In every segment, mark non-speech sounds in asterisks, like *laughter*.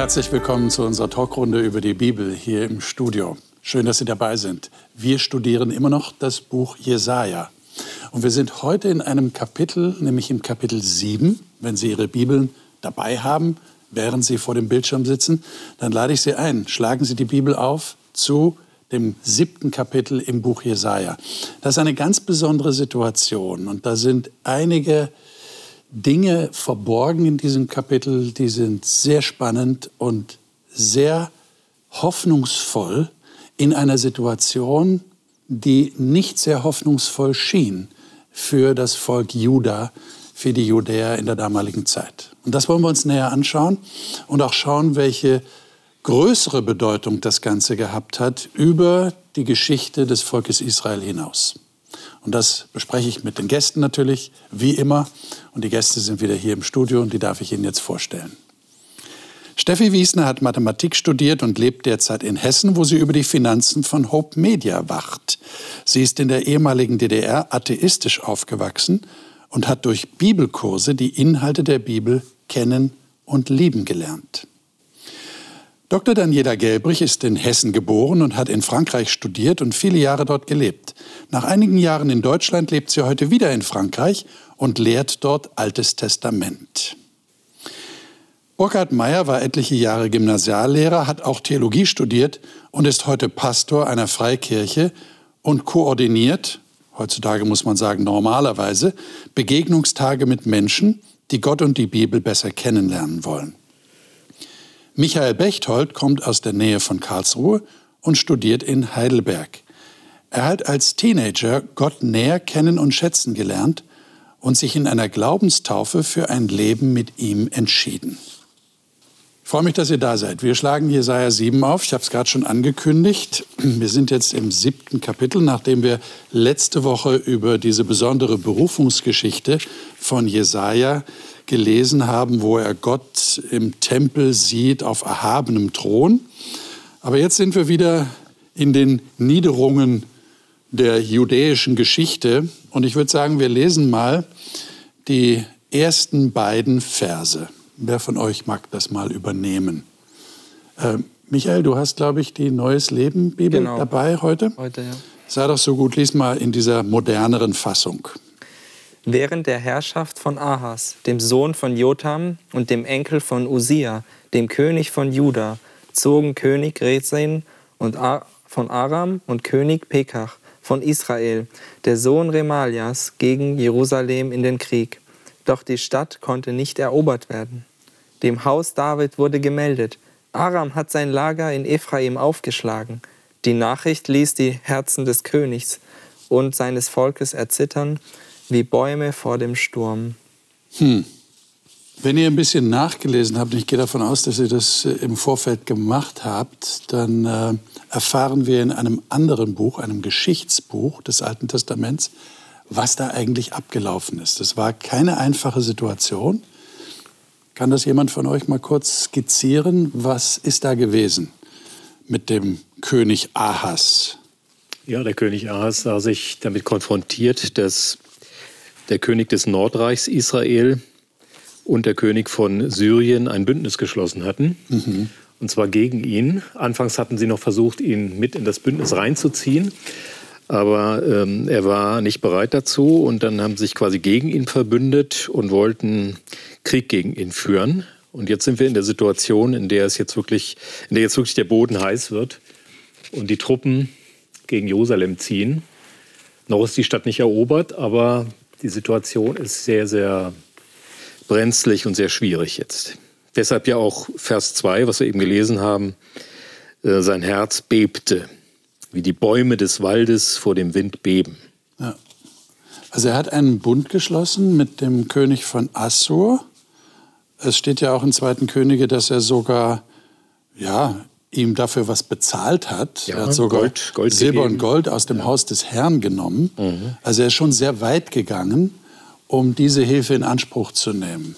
Herzlich willkommen zu unserer Talkrunde über die Bibel hier im Studio. Schön, dass Sie dabei sind. Wir studieren immer noch das Buch Jesaja. Und wir sind heute in einem Kapitel, nämlich im Kapitel 7. Wenn Sie Ihre Bibeln dabei haben, während Sie vor dem Bildschirm sitzen, dann lade ich Sie ein. Schlagen Sie die Bibel auf zu dem siebten Kapitel im Buch Jesaja. Das ist eine ganz besondere Situation und da sind einige Dinge verborgen in diesem Kapitel, die sind sehr spannend und sehr hoffnungsvoll in einer Situation, die nicht sehr hoffnungsvoll schien für das Volk Juda, für die Judäer in der damaligen Zeit. Und das wollen wir uns näher anschauen und auch schauen, welche größere Bedeutung das Ganze gehabt hat über die Geschichte des Volkes Israel hinaus. Und das bespreche ich mit den Gästen natürlich, wie immer. Und die Gäste sind wieder hier im Studio und die darf ich Ihnen jetzt vorstellen. Steffi Wiesner hat Mathematik studiert und lebt derzeit in Hessen, wo sie über die Finanzen von Hope Media wacht. Sie ist in der ehemaligen DDR atheistisch aufgewachsen und hat durch Bibelkurse die Inhalte der Bibel kennen und lieben gelernt. Dr. Daniela Gelbrich ist in Hessen geboren und hat in Frankreich studiert und viele Jahre dort gelebt. Nach einigen Jahren in Deutschland lebt sie heute wieder in Frankreich und lehrt dort Altes Testament. Burkhard Meyer war etliche Jahre Gymnasiallehrer, hat auch Theologie studiert und ist heute Pastor einer Freikirche und koordiniert, heutzutage muss man sagen normalerweise, Begegnungstage mit Menschen, die Gott und die Bibel besser kennenlernen wollen. Michael Bechtold kommt aus der Nähe von Karlsruhe und studiert in Heidelberg. Er hat als Teenager Gott näher kennen und schätzen gelernt und sich in einer Glaubenstaufe für ein Leben mit ihm entschieden. Ich freue mich, dass ihr da seid. Wir schlagen Jesaja 7 auf. Ich habe es gerade schon angekündigt. Wir sind jetzt im siebten Kapitel, nachdem wir letzte Woche über diese besondere Berufungsgeschichte von Jesaja gelesen haben, wo er Gott im Tempel sieht auf erhabenem Thron. Aber jetzt sind wir wieder in den Niederungen der judäischen Geschichte. Und ich würde sagen, wir lesen mal die ersten beiden Verse. Wer von euch mag das mal übernehmen? Äh, Michael, du hast, glaube ich, die Neues Leben Bibel genau. dabei heute. Heute, ja. Sei doch so gut, lies mal in dieser moderneren Fassung. Während der Herrschaft von Ahas, dem Sohn von Jotam und dem Enkel von Usia, dem König von Juda, zogen König Rezin und von Aram und König Pekach von Israel, der Sohn Remalias, gegen Jerusalem in den Krieg. Doch die Stadt konnte nicht erobert werden. Dem Haus David wurde gemeldet, Aram hat sein Lager in Ephraim aufgeschlagen. Die Nachricht ließ die Herzen des Königs und seines Volkes erzittern wie Bäume vor dem Sturm. Hm. Wenn ihr ein bisschen nachgelesen habt, und ich gehe davon aus, dass ihr das äh, im Vorfeld gemacht habt, dann äh, erfahren wir in einem anderen Buch, einem Geschichtsbuch des Alten Testaments, was da eigentlich abgelaufen ist. Das war keine einfache Situation. Kann das jemand von euch mal kurz skizzieren? Was ist da gewesen mit dem König Ahas? Ja, der König Ahas sah sich damit konfrontiert, dass der König des Nordreichs Israel und der König von Syrien ein Bündnis geschlossen hatten. Mhm. Und zwar gegen ihn. Anfangs hatten sie noch versucht, ihn mit in das Bündnis reinzuziehen. Aber ähm, er war nicht bereit dazu und dann haben sie sich quasi gegen ihn verbündet und wollten Krieg gegen ihn führen. Und jetzt sind wir in der Situation, in der es jetzt wirklich, in der jetzt wirklich der Boden heiß wird und die Truppen gegen Jerusalem ziehen. Noch ist die Stadt nicht erobert, aber die Situation ist sehr, sehr brenzlig und sehr schwierig jetzt. Deshalb ja auch Vers 2, was wir eben gelesen haben, äh, sein Herz bebte, wie die Bäume des Waldes vor dem Wind beben. Ja. Also er hat einen Bund geschlossen mit dem König von Assur. Es steht ja auch in Zweiten Könige, dass er sogar ja, ihm dafür was bezahlt hat. Ja, er hat sogar Gold, Gold Silber gegeben. und Gold aus dem ja. Haus des Herrn genommen. Mhm. Also er ist schon sehr weit gegangen, um diese Hilfe in Anspruch zu nehmen.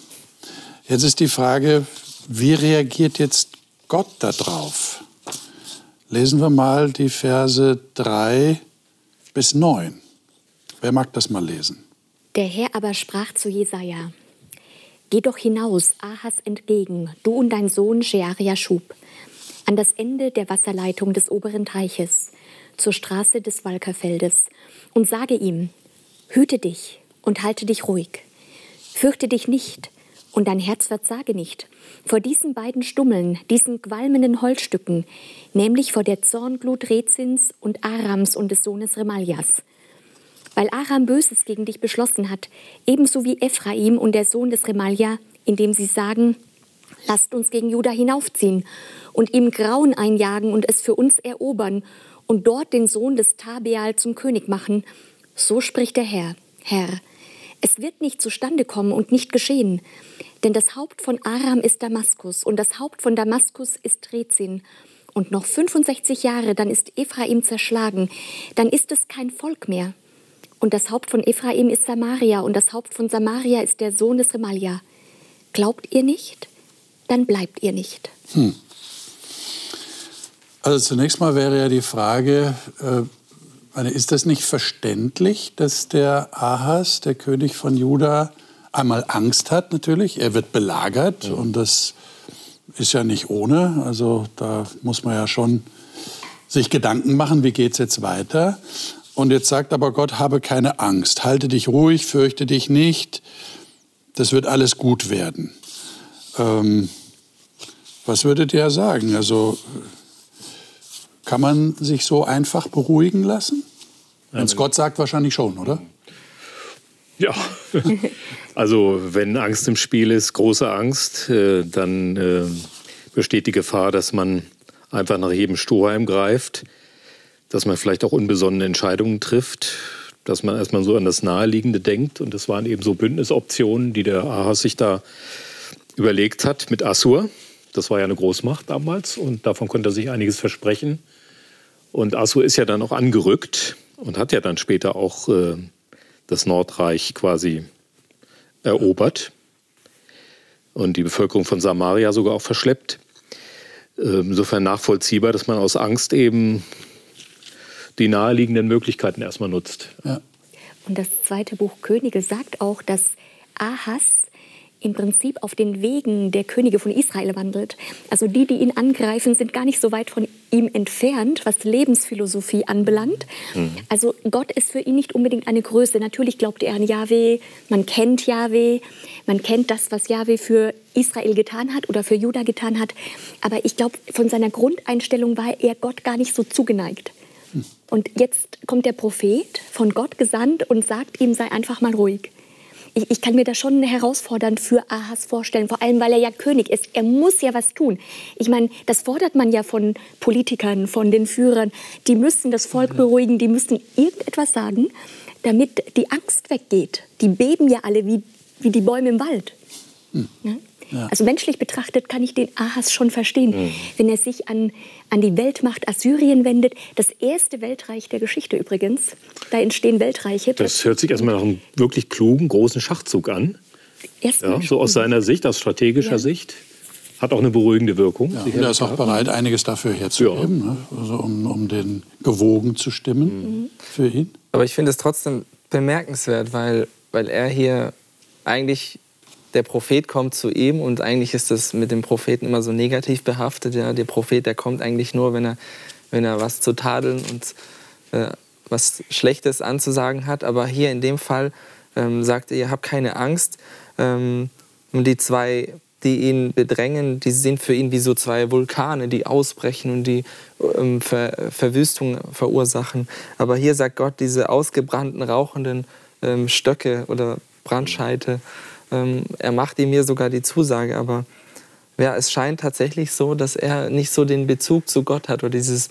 Jetzt ist die Frage, wie reagiert jetzt Gott darauf? Lesen wir mal die Verse 3 bis 9. Wer mag das mal lesen? Der Herr aber sprach zu Jesaja: Geh doch hinaus, Ahas entgegen, du und dein Sohn Shearia Schub, an das Ende der Wasserleitung des oberen Teiches, zur Straße des Walkerfeldes, und sage ihm, hüte dich und halte dich ruhig. Fürchte dich nicht, und dein Herz versage nicht, vor diesen beiden Stummeln, diesen qualmenden Holzstücken, nämlich vor der Zornglut Rezins und Arams und des Sohnes Remaljas. Weil Aram Böses gegen dich beschlossen hat, ebenso wie Ephraim und der Sohn des Remalja, indem sie sagen, lasst uns gegen Juda hinaufziehen und ihm Grauen einjagen und es für uns erobern und dort den Sohn des Tabeal zum König machen. So spricht der Herr, Herr, es wird nicht zustande kommen und nicht geschehen. Denn das Haupt von Aram ist Damaskus und das Haupt von Damaskus ist Rezin. Und noch 65 Jahre, dann ist Ephraim zerschlagen. Dann ist es kein Volk mehr. Und das Haupt von Ephraim ist Samaria und das Haupt von Samaria ist der Sohn des Remalia. Glaubt ihr nicht? Dann bleibt ihr nicht. Hm. Also zunächst mal wäre ja die Frage, äh, ist das nicht verständlich, dass der Ahas, der König von Juda, einmal Angst hat natürlich. Er wird belagert ja. und das ist ja nicht ohne. Also da muss man ja schon sich Gedanken machen, wie geht es jetzt weiter. Und jetzt sagt aber Gott, habe keine Angst, halte dich ruhig, fürchte dich nicht, das wird alles gut werden. Ähm, was würdet ihr sagen? Also kann man sich so einfach beruhigen lassen? Wenn es Gott sagt, wahrscheinlich schon, oder? Ja, *laughs* also wenn Angst im Spiel ist, große Angst, äh, dann äh, besteht die Gefahr, dass man einfach nach jedem Strohhalm greift, dass man vielleicht auch unbesonnene Entscheidungen trifft, dass man erstmal so an das Naheliegende denkt. Und das waren eben so Bündnisoptionen, die der Ahas sich da überlegt hat mit Assur. Das war ja eine Großmacht damals und davon konnte er sich einiges versprechen. Und Assur ist ja dann auch angerückt und hat ja dann später auch äh, das Nordreich quasi erobert und die Bevölkerung von Samaria sogar auch verschleppt. Ähm, insofern nachvollziehbar, dass man aus Angst eben die naheliegenden Möglichkeiten erstmal nutzt. Ja. Und das zweite Buch Könige sagt auch, dass Ahas im Prinzip auf den Wegen der Könige von Israel wandelt. Also die, die ihn angreifen, sind gar nicht so weit von ihm entfernt, was Lebensphilosophie anbelangt. Mhm. Also Gott ist für ihn nicht unbedingt eine Größe. Natürlich glaubt er an Yahweh, man kennt Yahweh, man kennt das, was Yahweh für Israel getan hat oder für Juda getan hat. Aber ich glaube, von seiner Grundeinstellung war er Gott gar nicht so zugeneigt. Mhm. Und jetzt kommt der Prophet von Gott gesandt und sagt ihm, sei einfach mal ruhig ich, ich kann mir das schon herausfordernd für Ahas vorstellen, vor allem weil er ja König ist. Er muss ja was tun. Ich meine, das fordert man ja von Politikern, von den Führern. Die müssen das Volk beruhigen, die müssen irgendetwas sagen, damit die Angst weggeht. Die beben ja alle wie, wie die Bäume im Wald. Hm. Ja? Ja. Also menschlich betrachtet kann ich den Ahas schon verstehen, mhm. wenn er sich an, an die Weltmacht Assyrien wendet. Das erste Weltreich der Geschichte übrigens. Da entstehen Weltreiche. Das hört sich erstmal nach einem wirklich klugen, großen Schachzug an. Ja, so aus seiner Sicht, aus strategischer ja. Sicht. Hat auch eine beruhigende Wirkung. Ja, und er ist auch bereit, einiges dafür herzugeben, ja. ne? also um, um den gewogen zu stimmen mhm. für ihn. Aber ich finde es trotzdem bemerkenswert, weil, weil er hier eigentlich der Prophet kommt zu ihm und eigentlich ist das mit dem Propheten immer so negativ behaftet. Ja? Der Prophet, der kommt eigentlich nur, wenn er, wenn er was zu tadeln und äh, was Schlechtes anzusagen hat. Aber hier in dem Fall ähm, sagt er, ihr habt keine Angst. Ähm, und die zwei, die ihn bedrängen, die sind für ihn wie so zwei Vulkane, die ausbrechen und die ähm, Ver Verwüstung verursachen. Aber hier sagt Gott, diese ausgebrannten, rauchenden ähm, Stöcke oder Brandscheite, ähm, er macht ihm mir sogar die Zusage, aber ja, es scheint tatsächlich so, dass er nicht so den Bezug zu Gott hat oder dieses,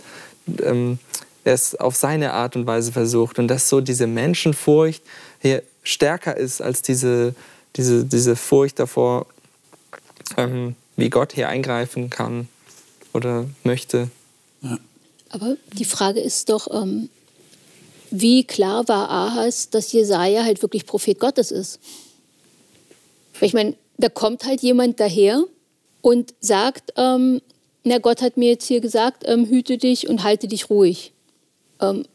ähm, er es auf seine Art und Weise versucht und dass so diese Menschenfurcht hier stärker ist als diese, diese, diese Furcht davor, ähm, wie Gott hier eingreifen kann oder möchte. Ja. Aber die Frage ist doch, ähm, wie klar war Ahas, dass Jesaja halt wirklich Prophet Gottes ist? Weil ich meine, da kommt halt jemand daher und sagt, ähm, na Gott hat mir jetzt hier gesagt, ähm, hüte dich und halte dich ruhig. Ähm,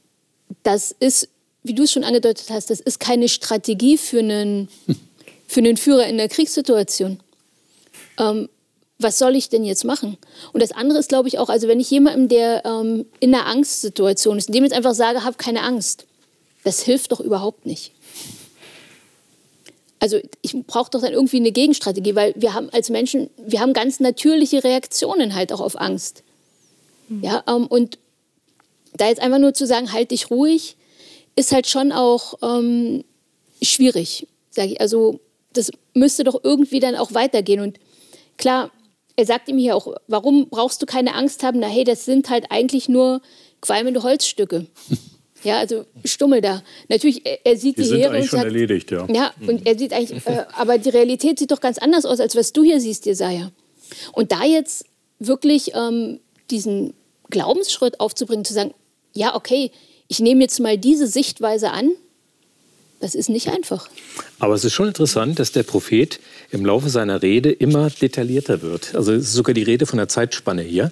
das ist, wie du es schon angedeutet hast, das ist keine Strategie für einen, *laughs* für einen Führer in der Kriegssituation. Ähm, was soll ich denn jetzt machen? Und das andere ist, glaube ich, auch, also wenn ich jemandem, der ähm, in einer Angstsituation ist, dem jetzt einfach sage, hab keine Angst, das hilft doch überhaupt nicht. Also ich brauche doch dann irgendwie eine Gegenstrategie, weil wir haben als Menschen, wir haben ganz natürliche Reaktionen halt auch auf Angst. Mhm. Ja, ähm, und da jetzt einfach nur zu sagen, halt dich ruhig, ist halt schon auch ähm, schwierig, sage ich. Also das müsste doch irgendwie dann auch weitergehen. Und klar, er sagt ihm hier auch, warum brauchst du keine Angst haben? Na hey, das sind halt eigentlich nur qualmende Holzstücke. *laughs* Ja, also Stummel da. Natürlich, er sieht die, die sind Heere eigentlich und schon sagt, erledigt, ja. Ja, und er sieht eigentlich, äh, aber die Realität sieht doch ganz anders aus, als was du hier siehst, Jesaja. Und da jetzt wirklich ähm, diesen Glaubensschritt aufzubringen, zu sagen, ja, okay, ich nehme jetzt mal diese Sichtweise an, das ist nicht einfach. Aber es ist schon interessant, dass der Prophet im Laufe seiner Rede immer detaillierter wird. Also es ist sogar die Rede von der Zeitspanne hier.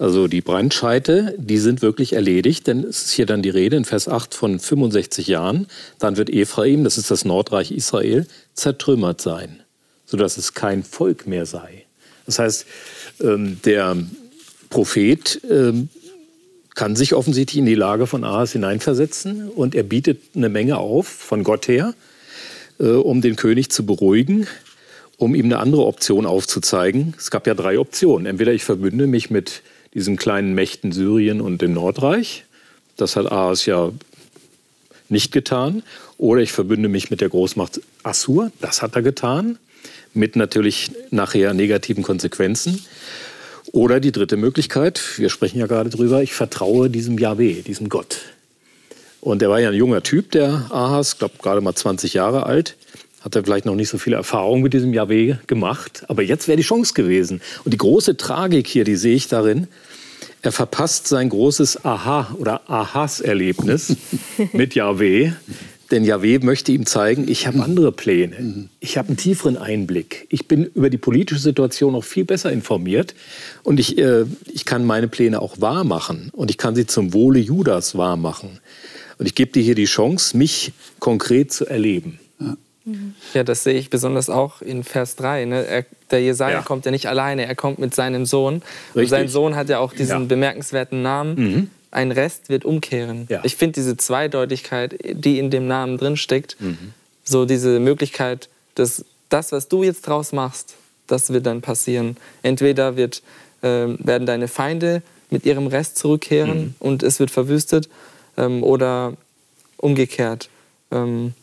Also die Brandscheite, die sind wirklich erledigt, denn es ist hier dann die Rede in Vers 8 von 65 Jahren. Dann wird Ephraim, das ist das Nordreich Israel, zertrümmert sein, sodass es kein Volk mehr sei. Das heißt, ähm, der Prophet ähm, kann sich offensichtlich in die Lage von Ahas hineinversetzen und er bietet eine Menge auf von Gott her, äh, um den König zu beruhigen, um ihm eine andere Option aufzuzeigen. Es gab ja drei Optionen. Entweder ich verbünde mich mit diesen kleinen Mächten Syrien und dem Nordreich. Das hat Ahas ja nicht getan. Oder ich verbünde mich mit der Großmacht Assur. Das hat er getan. Mit natürlich nachher negativen Konsequenzen. Oder die dritte Möglichkeit, wir sprechen ja gerade drüber, ich vertraue diesem Yahweh, diesem Gott. Und der war ja ein junger Typ, der Ahas, glaube gerade mal 20 Jahre alt, hat er vielleicht noch nicht so viele Erfahrungen mit diesem Yahweh gemacht. Aber jetzt wäre die Chance gewesen. Und die große Tragik hier, die sehe ich darin, er verpasst sein großes Aha- oder Ahas-Erlebnis *laughs* mit Yahweh, denn Yahweh möchte ihm zeigen, ich habe andere Pläne. Ich habe einen tieferen Einblick. Ich bin über die politische Situation noch viel besser informiert. Und ich, äh, ich kann meine Pläne auch wahr machen. Und ich kann sie zum Wohle Judas wahr machen. Und ich gebe dir hier die Chance, mich konkret zu erleben. Ja. Ja, das sehe ich besonders auch in Vers 3. Ne? Er, der Jesaja ja. kommt ja nicht alleine, er kommt mit seinem Sohn. Richtig. Und sein Sohn hat ja auch diesen ja. bemerkenswerten Namen. Mhm ein Rest wird umkehren. Ja. Ich finde diese Zweideutigkeit, die in dem Namen drin steckt, mhm. so diese Möglichkeit, dass das, was du jetzt draus machst, das wird dann passieren. Entweder wird, äh, werden deine Feinde mit ihrem Rest zurückkehren mhm. und es wird verwüstet, ähm, oder umgekehrt. Ähm,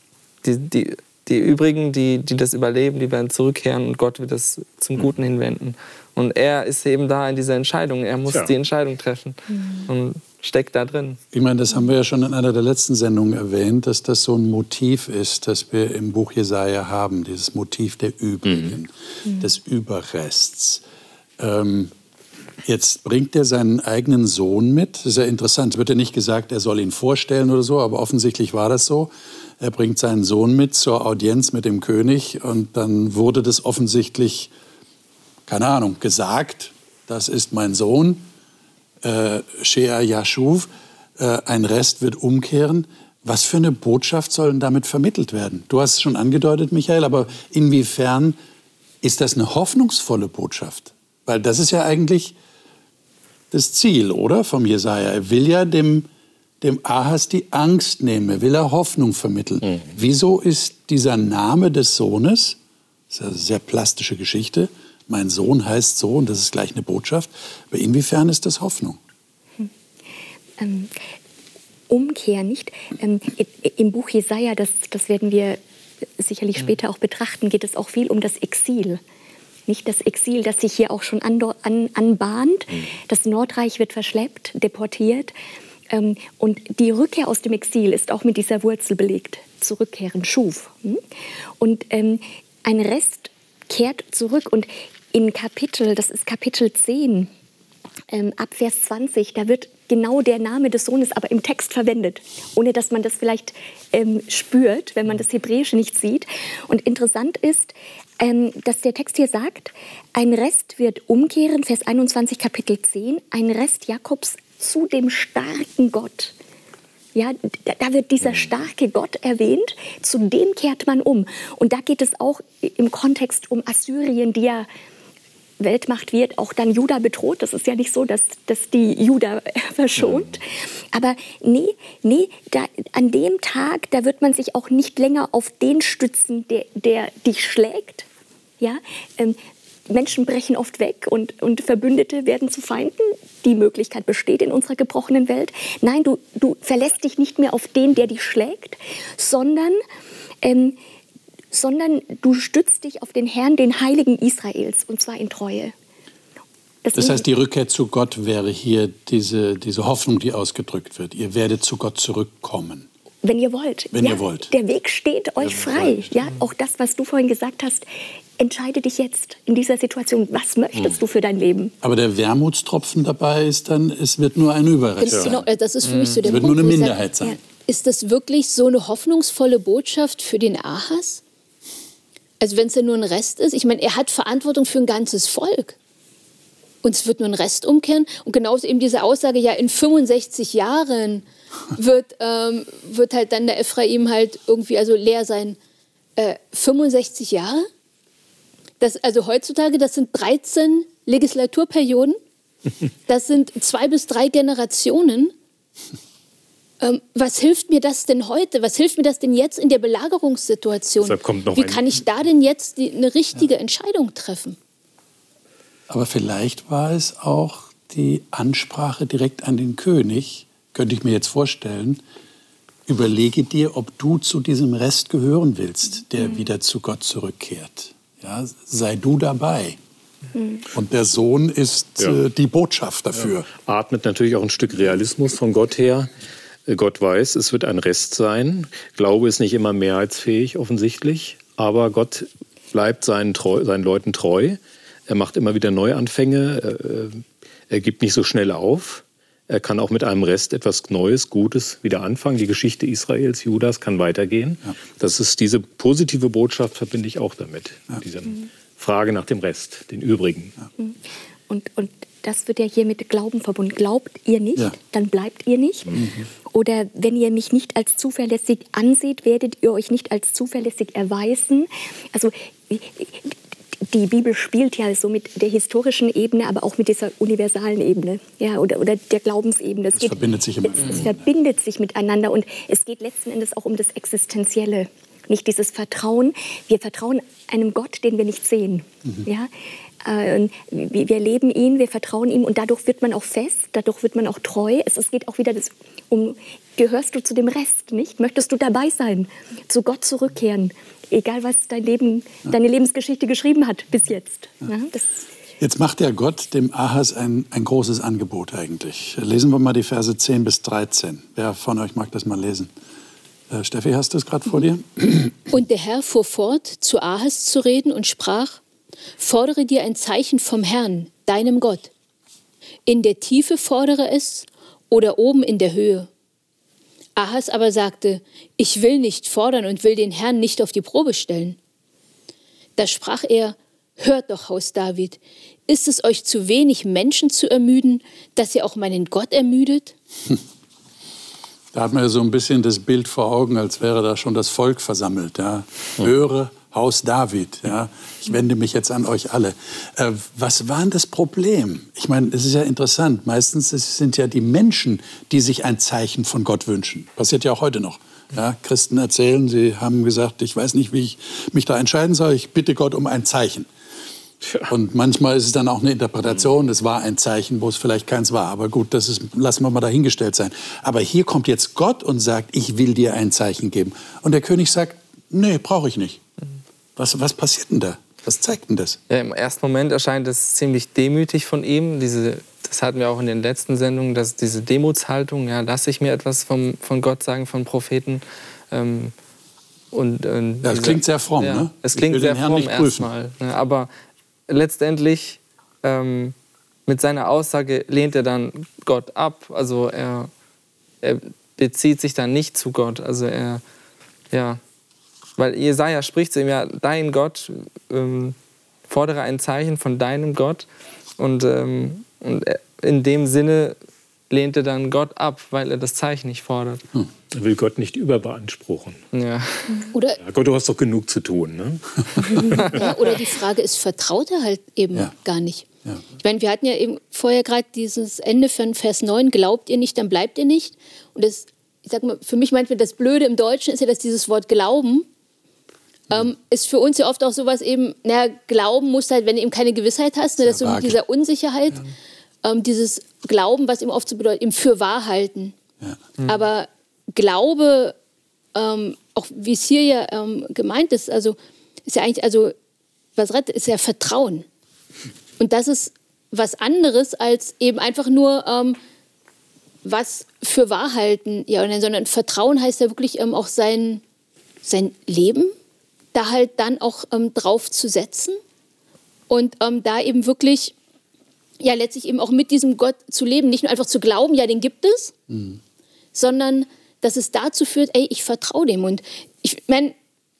die, die, die übrigen, die, die das überleben, die werden zurückkehren und Gott wird das zum mhm. Guten hinwenden. Und er ist eben da in dieser Entscheidung. Er muss ja. die Entscheidung treffen. Mhm. Und steckt da drin. Ich meine, das haben wir ja schon in einer der letzten Sendungen erwähnt, dass das so ein Motiv ist, das wir im Buch Jesaja haben, dieses Motiv der Übrigen, mhm. des Überrests. Ähm, jetzt bringt er seinen eigenen Sohn mit. Das ist ja interessant. Es wird ja nicht gesagt, er soll ihn vorstellen oder so, aber offensichtlich war das so. Er bringt seinen Sohn mit zur Audienz mit dem König und dann wurde das offensichtlich, keine Ahnung, gesagt, das ist mein Sohn äh, Shea Yashuv, äh, ein Rest wird umkehren. Was für eine Botschaft soll denn damit vermittelt werden? Du hast es schon angedeutet, Michael, aber inwiefern ist das eine hoffnungsvolle Botschaft? Weil das ist ja eigentlich das Ziel, oder? Vom Jesaja. Er will ja dem, dem Ahas die Angst nehmen, er will er Hoffnung vermitteln. Mhm. Wieso ist dieser Name des Sohnes, das ist eine sehr plastische Geschichte, mein Sohn heißt so und das ist gleich eine Botschaft. Aber inwiefern ist das Hoffnung? Hm. Ähm, Umkehr nicht. Ähm, Im Buch Jesaja, das, das werden wir sicherlich hm. später auch betrachten, geht es auch viel um das Exil. Nicht das Exil, das sich hier auch schon an, an, anbahnt. Hm. Das Nordreich wird verschleppt, deportiert. Ähm, und die Rückkehr aus dem Exil ist auch mit dieser Wurzel belegt. Zurückkehren, Schuf. Hm? Und ähm, ein Rest kehrt zurück. Und in Kapitel, das ist Kapitel 10, ähm, ab Vers 20, da wird genau der Name des Sohnes aber im Text verwendet, ohne dass man das vielleicht ähm, spürt, wenn man das Hebräische nicht sieht. Und interessant ist, ähm, dass der Text hier sagt, ein Rest wird umkehren, Vers 21, Kapitel 10, ein Rest Jakobs zu dem starken Gott. Ja, da, wird dieser starke Gott erwähnt, zu dem kehrt man um. Und da geht es auch im Kontext um Assyrien, die ja Weltmacht wird, auch dann Juda bedroht. Das ist ja nicht so, dass, dass die Juda *laughs* verschont. Aber nee, nee, da, an dem Tag, da wird man sich auch nicht länger auf den stützen, der, der dich schlägt. Ja, ähm, Menschen brechen oft weg und, und Verbündete werden zu Feinden. Die Möglichkeit besteht in unserer gebrochenen Welt. Nein, du, du verlässt dich nicht mehr auf den, der dich schlägt, sondern ähm, sondern du stützt dich auf den Herrn, den Heiligen Israels, und zwar in Treue. Das heißt, die Rückkehr zu Gott wäre hier diese, diese Hoffnung, die ausgedrückt wird. Ihr werdet zu Gott zurückkommen. Wenn ihr wollt. Wenn ja, ihr wollt. Der Weg steht euch frei. Ja, auch das, was du vorhin gesagt hast, entscheide dich jetzt in dieser Situation. Was möchtest hm. du für dein Leben? Aber der Wermutstropfen dabei ist dann, es wird nur ein Überrest sein. Genau, das ist für mich so der es wird Punkt, nur eine Minderheit sein. Ja. Ist das wirklich so eine hoffnungsvolle Botschaft für den Ahas? Also wenn es ja nur ein Rest ist, ich meine, er hat Verantwortung für ein ganzes Volk. Und es wird nur ein Rest umkehren. Und genauso eben diese Aussage, ja, in 65 Jahren *laughs* wird, ähm, wird halt dann der Ephraim halt irgendwie also leer sein. Äh, 65 Jahre? Das, also heutzutage, das sind 13 Legislaturperioden. *laughs* Das sind zwei bis drei Generationen. Ähm, was hilft mir das denn heute? Was hilft mir das denn jetzt in der Belagerungssituation? Wie kann ich da denn jetzt die, eine richtige ja. Entscheidung treffen? Aber vielleicht war es auch die Ansprache direkt an den König, könnte ich mir jetzt vorstellen. Überlege dir, ob du zu diesem Rest gehören willst, der mhm. wieder zu Gott zurückkehrt. Ja, sei du dabei. Mhm. Und der Sohn ist ja. äh, die Botschaft dafür. Ja. Atmet natürlich auch ein Stück Realismus von Gott her. Gott weiß, es wird ein Rest sein. Glaube ist nicht immer mehrheitsfähig, offensichtlich. Aber Gott bleibt seinen, treu, seinen Leuten treu. Er macht immer wieder Neuanfänge. Er, er gibt nicht so schnell auf. Er kann auch mit einem Rest etwas Neues, Gutes wieder anfangen. Die Geschichte Israels, Judas kann weitergehen. Ja. Das ist diese positive Botschaft, verbinde ich auch damit. Ja. Diese Frage nach dem Rest, den übrigen. Ja. Und, und das wird ja hier mit Glauben verbunden. Glaubt ihr nicht, ja. dann bleibt ihr nicht. Mhm. Oder wenn ihr mich nicht als zuverlässig anseht, werdet ihr euch nicht als zuverlässig erweisen. Also die Bibel spielt ja so mit der historischen Ebene, aber auch mit dieser universalen Ebene, ja, oder, oder der Glaubensebene. Es, es geht, verbindet sich immer. Es, es verbindet sich miteinander und es geht letzten Endes auch um das Existenzielle, nicht dieses Vertrauen. Wir vertrauen einem Gott, den wir nicht sehen, mhm. ja. Äh, wir leben ihn, wir vertrauen ihm und dadurch wird man auch fest, dadurch wird man auch treu. Es, geht auch wieder um, gehörst du zu dem Rest, nicht? Möchtest du dabei sein, zu Gott zurückkehren, egal was dein Leben, ja. deine Lebensgeschichte geschrieben hat bis jetzt. Ja. Jetzt macht ja Gott dem Ahas ein, ein großes Angebot eigentlich. Lesen wir mal die Verse 10 bis 13. Wer von euch mag das mal lesen? Äh, Steffi, hast du es gerade vor dir? Und der Herr fuhr fort, zu Ahas zu reden und sprach, Fordere dir ein Zeichen vom Herrn, deinem Gott. In der Tiefe fordere es oder oben in der Höhe. Ahas aber sagte, ich will nicht fordern und will den Herrn nicht auf die Probe stellen. Da sprach er, Hört doch, Haus David, ist es euch zu wenig, Menschen zu ermüden, dass ihr auch meinen Gott ermüdet? Da hat man ja so ein bisschen das Bild vor Augen, als wäre da schon das Volk versammelt. Ja. Höre, Haus David. Ja, ich wende mich jetzt an euch alle. Äh, was war denn das Problem? Ich meine, es ist ja interessant. Meistens sind ja die Menschen, die sich ein Zeichen von Gott wünschen. Passiert ja auch heute noch. Ja, Christen erzählen, sie haben gesagt, ich weiß nicht, wie ich mich da entscheiden soll. Ich bitte Gott um ein Zeichen. Und manchmal ist es dann auch eine Interpretation, es war ein Zeichen, wo es vielleicht keins war. Aber gut, das ist, lassen wir mal dahingestellt sein. Aber hier kommt jetzt Gott und sagt, ich will dir ein Zeichen geben. Und der König sagt, nee, brauche ich nicht. Was, was passiert denn da? Was zeigt denn das? Ja, Im ersten Moment erscheint es ziemlich demütig von ihm. Diese, das hatten wir auch in den letzten Sendungen, dass diese Demutshaltung, ja, lasse ich mir etwas vom, von Gott sagen, von Propheten. Ähm, und, äh, ja, das klingt sehr fromm, ja, ne? Es klingt sehr fromm erstmal. Ne? Aber letztendlich ähm, mit seiner Aussage lehnt er dann Gott ab. Also er, er bezieht sich dann nicht zu Gott. Also er, ja, weil Jesaja spricht zu ihm ja, dein Gott, ähm, fordere ein Zeichen von deinem Gott. Und, ähm, und in dem Sinne lehnte dann Gott ab, weil er das Zeichen nicht fordert. Hm. Er will Gott nicht überbeanspruchen. Ja. Oder ja, Gott, du hast doch genug zu tun. Ne? *laughs* ja, oder die Frage ist, vertraut er halt eben ja. gar nicht? Ja. Ich meine, wir hatten ja eben vorher gerade dieses Ende von Vers 9, glaubt ihr nicht, dann bleibt ihr nicht. Und das, ich sag mal, für mich manchmal das Blöde im Deutschen ist ja, dass dieses Wort Glauben ähm, ist für uns ja oft auch sowas eben, naja, Glauben muss halt, wenn du eben keine Gewissheit hast, ne, dass du mit dieser Unsicherheit, ja. ähm, dieses Glauben, was eben oft so bedeutet, eben für wahr halten. Ja. Mhm. Aber Glaube, ähm, auch wie es hier ja ähm, gemeint ist, also ist ja eigentlich, also was rettet, ist ja Vertrauen. Und das ist was anderes als eben einfach nur ähm, was für wahr halten, ja, sondern Vertrauen heißt ja wirklich ähm, auch sein, sein Leben da halt dann auch ähm, drauf zu setzen und ähm, da eben wirklich, ja, letztlich eben auch mit diesem Gott zu leben, nicht nur einfach zu glauben, ja, den gibt es, mhm. sondern dass es dazu führt, ey, ich vertraue dem. Und ich meine,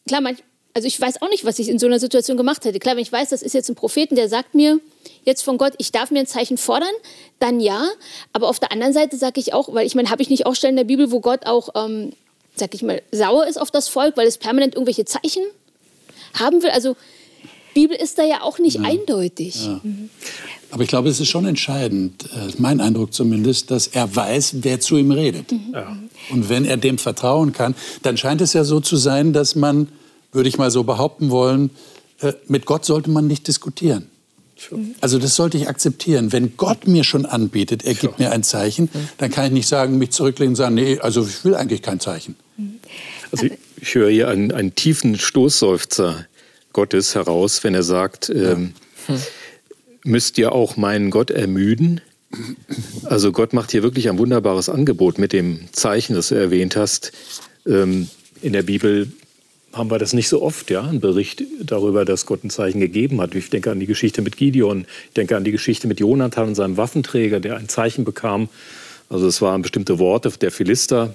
klar, manch, also ich weiß auch nicht, was ich in so einer Situation gemacht hätte. Klar, wenn ich weiß, das ist jetzt ein Propheten, der sagt mir jetzt von Gott, ich darf mir ein Zeichen fordern, dann ja. Aber auf der anderen Seite sage ich auch, weil ich meine, habe ich nicht auch Stellen in der Bibel, wo Gott auch, ähm, sag ich mal, sauer ist auf das Volk, weil es permanent irgendwelche Zeichen haben will. Also Bibel ist da ja auch nicht ja. eindeutig. Ja. Aber ich glaube, es ist schon entscheidend, äh, mein Eindruck zumindest, dass er weiß, wer zu ihm redet. Mhm. Ja. Und wenn er dem vertrauen kann, dann scheint es ja so zu sein, dass man, würde ich mal so behaupten wollen, äh, mit Gott sollte man nicht diskutieren. Also das sollte ich akzeptieren. Wenn Gott mir schon anbietet, er gibt mir ein Zeichen, dann kann ich nicht sagen, mich zurücklegen und sagen, nee, also ich will eigentlich kein Zeichen. Mhm. Also ich, ich höre hier einen, einen, tiefen Stoßseufzer Gottes heraus, wenn er sagt, ähm, hm. müsst ihr auch meinen Gott ermüden? Also Gott macht hier wirklich ein wunderbares Angebot mit dem Zeichen, das du erwähnt hast. Ähm, in der Bibel haben wir das nicht so oft, ja, ein Bericht darüber, dass Gott ein Zeichen gegeben hat. Ich denke an die Geschichte mit Gideon, ich denke an die Geschichte mit Jonathan und seinem Waffenträger, der ein Zeichen bekam. Also es waren bestimmte Worte der Philister,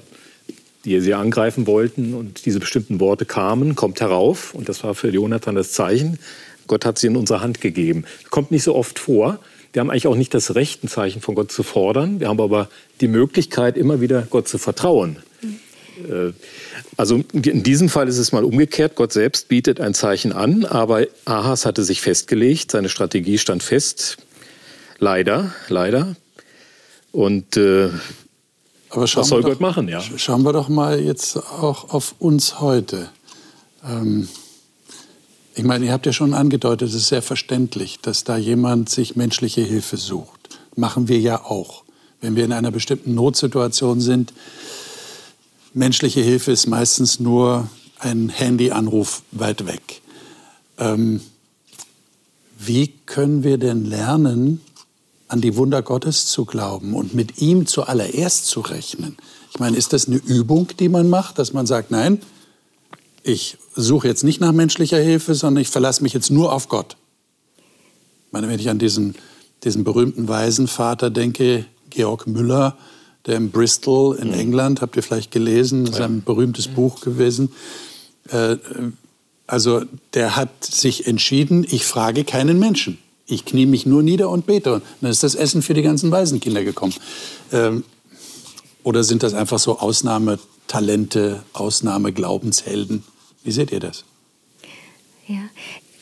die sie angreifen wollten und diese bestimmten Worte kamen, kommt herauf und das war für Jonathan das Zeichen. Gott hat sie in unsere Hand gegeben. Kommt nicht so oft vor. Wir haben eigentlich auch nicht das Recht, ein Zeichen von Gott zu fordern. Wir haben aber die Möglichkeit, immer wieder Gott zu vertrauen. Mhm. Also in diesem Fall ist es mal umgekehrt. Gott selbst bietet ein Zeichen an, aber Ahas hatte sich festgelegt, seine Strategie stand fest. Leider, leider. Und äh, aber Was soll Gott machen, ja? Schauen wir doch mal jetzt auch auf uns heute. Ähm, ich meine, ihr habt ja schon angedeutet, es ist sehr verständlich, dass da jemand sich menschliche Hilfe sucht. Machen wir ja auch. Wenn wir in einer bestimmten Notsituation sind, menschliche Hilfe ist meistens nur ein Handyanruf weit weg. Ähm, wie können wir denn lernen, an die Wunder Gottes zu glauben und mit ihm zuallererst zu rechnen. Ich meine, ist das eine Übung, die man macht, dass man sagt, nein, ich suche jetzt nicht nach menschlicher Hilfe, sondern ich verlasse mich jetzt nur auf Gott. Ich meine, wenn ich an diesen, diesen berühmten Waisenvater denke, Georg Müller, der in Bristol in mhm. England, habt ihr vielleicht gelesen, das ist ein berühmtes. Buch gewesen. Äh, also der hat sich entschieden, ich frage keinen Menschen. Ich knie mich nur nieder und bete. Und dann ist das Essen für die ganzen Waisenkinder gekommen. Ähm, oder sind das einfach so Ausnahmetalente, Ausnahmeglaubenshelden? Wie seht ihr das? Ja,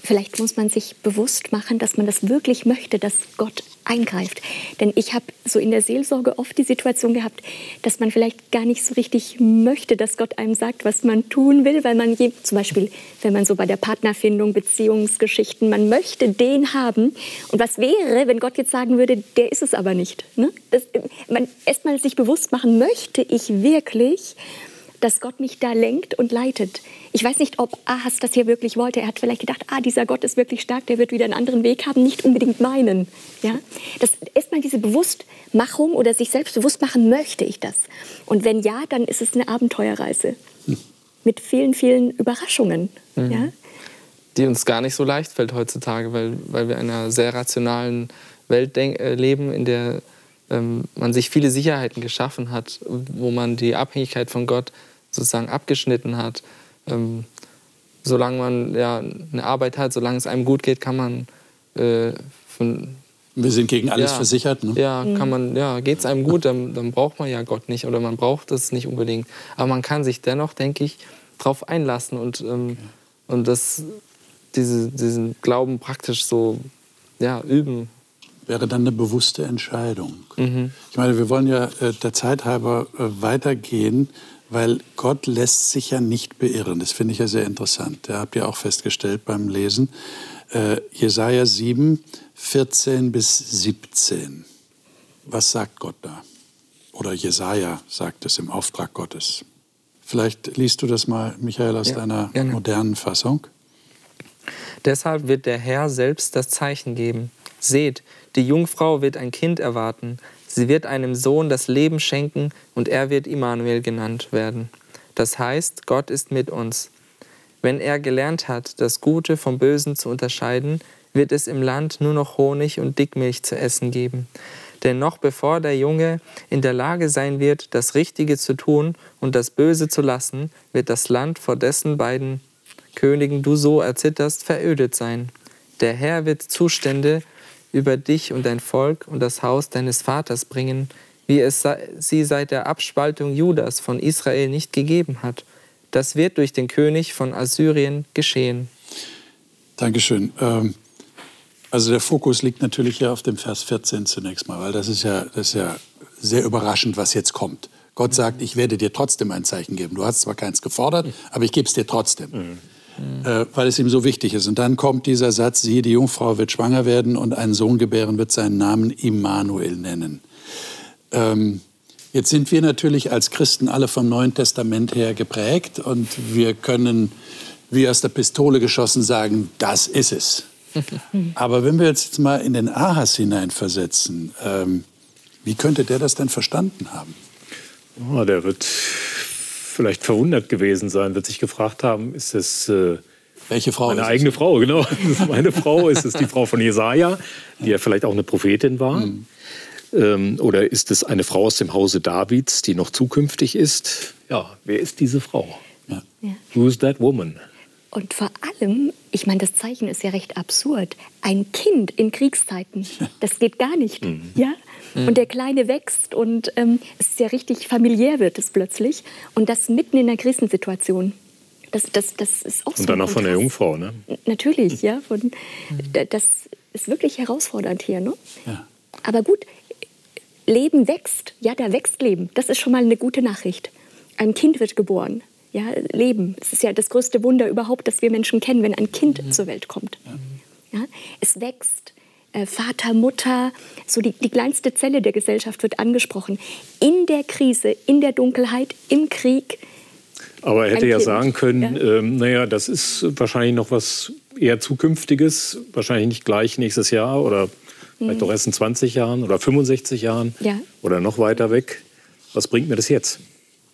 vielleicht muss man sich bewusst machen, dass man das wirklich möchte, dass Gott eingreift. Denn ich habe so in der Seelsorge oft die Situation gehabt, dass man vielleicht gar nicht so richtig möchte, dass Gott einem sagt, was man tun will, weil man je, zum Beispiel, wenn man so bei der Partnerfindung, Beziehungsgeschichten, man möchte den haben. Und was wäre, wenn Gott jetzt sagen würde, der ist es aber nicht? Ne? Das, man erstmal sich bewusst machen, möchte ich wirklich, dass Gott mich da lenkt und leitet. Ich weiß nicht, ob Ahas das hier wirklich wollte. Er hat vielleicht gedacht, ah, dieser Gott ist wirklich stark, der wird wieder einen anderen Weg haben, nicht unbedingt meinen. Ja? Das erstmal diese Bewusstmachung oder sich selbst bewusst machen, möchte ich das? Und wenn ja, dann ist es eine Abenteuerreise hm. mit vielen, vielen Überraschungen. Mhm. Ja? Die uns gar nicht so leicht fällt heutzutage, weil, weil wir in einer sehr rationalen Welt äh, leben, in der ähm, man sich viele Sicherheiten geschaffen hat, wo man die Abhängigkeit von Gott sozusagen abgeschnitten hat. Ähm, solange man ja, eine Arbeit hat, solange es einem gut geht, kann man äh, von, Wir sind gegen alles ja, versichert. Ne? Ja, kann man, ja, geht es einem gut, dann, dann braucht man ja Gott nicht oder man braucht es nicht unbedingt. Aber man kann sich dennoch, denke ich, darauf einlassen und, ähm, und das, diese, diesen Glauben praktisch so ja, üben. Wäre dann eine bewusste Entscheidung. Mhm. Ich meine, wir wollen ja äh, der Zeit halber äh, weitergehen, weil Gott lässt sich ja nicht beirren. Das finde ich ja sehr interessant. Da habt ihr auch festgestellt beim Lesen. Äh, Jesaja 7, 14 bis 17. Was sagt Gott da? Oder Jesaja sagt es im Auftrag Gottes. Vielleicht liest du das mal, Michael, aus ja, deiner gerne. modernen Fassung. Deshalb wird der Herr selbst das Zeichen geben. Seht, die Jungfrau wird ein Kind erwarten. Sie wird einem Sohn das Leben schenken und er wird Immanuel genannt werden. Das heißt, Gott ist mit uns. Wenn er gelernt hat, das Gute vom Bösen zu unterscheiden, wird es im Land nur noch Honig und Dickmilch zu essen geben. Denn noch bevor der Junge in der Lage sein wird, das Richtige zu tun und das Böse zu lassen, wird das Land, vor dessen beiden Königen du so erzitterst, verödet sein. Der Herr wird Zustände über dich und dein Volk und das Haus deines Vaters bringen, wie es sie seit der Abspaltung Judas von Israel nicht gegeben hat. Das wird durch den König von Assyrien geschehen. Dankeschön. Ähm also der Fokus liegt natürlich ja auf dem Vers 14 zunächst mal, weil das ist ja, das ist ja sehr überraschend, was jetzt kommt. Gott sagt, ich werde dir trotzdem ein Zeichen geben. Du hast zwar keins gefordert, aber ich gebe es dir trotzdem, mhm. äh, weil es ihm so wichtig ist. Und dann kommt dieser Satz, siehe, die Jungfrau wird schwanger werden und einen Sohn gebären, wird seinen Namen Immanuel nennen. Ähm, jetzt sind wir natürlich als Christen alle vom Neuen Testament her geprägt und wir können wie aus der Pistole geschossen sagen, das ist es. *laughs* Aber wenn wir jetzt mal in den Ahas hineinversetzen, ähm, wie könnte der das denn verstanden haben? Oh, der wird vielleicht verwundert gewesen sein, wird sich gefragt haben, ist es äh, welche Frau? Meine eigene Frau, *laughs* genau. Meine Frau. Ist es die Frau von Jesaja, die ja vielleicht auch eine Prophetin war? Mhm. Ähm, oder ist es eine Frau aus dem Hause Davids, die noch zukünftig ist? Ja, wer ist diese Frau? Ja. Who is that woman? Und vor allem, ich meine, das Zeichen ist ja recht absurd. Ein Kind in Kriegszeiten, das geht gar nicht. Mhm. Ja? Mhm. Und der Kleine wächst und ähm, es ist ja richtig familiär wird es plötzlich. Und das mitten in einer Krisensituation. Das, das, das ist auch und so dann auch von der Jungfrau, ne? Natürlich, ja. Von, mhm. Das ist wirklich herausfordernd hier, ne? Ja. Aber gut, Leben wächst. Ja, da wächst Leben. Das ist schon mal eine gute Nachricht. Ein Kind wird geboren ja, Leben. Es ist ja das größte Wunder überhaupt, das wir Menschen kennen, wenn ein Kind mhm. zur Welt kommt. Ja, es wächst. Äh, Vater, Mutter, so die, die kleinste Zelle der Gesellschaft wird angesprochen. In der Krise, in der Dunkelheit, im Krieg. Aber er hätte ja kind. sagen können, ja. Ähm, naja, das ist wahrscheinlich noch was eher Zukünftiges, wahrscheinlich nicht gleich nächstes Jahr oder vielleicht mhm. doch erst in 20 Jahren oder 65 Jahren ja. oder noch weiter weg. Was bringt mir das jetzt?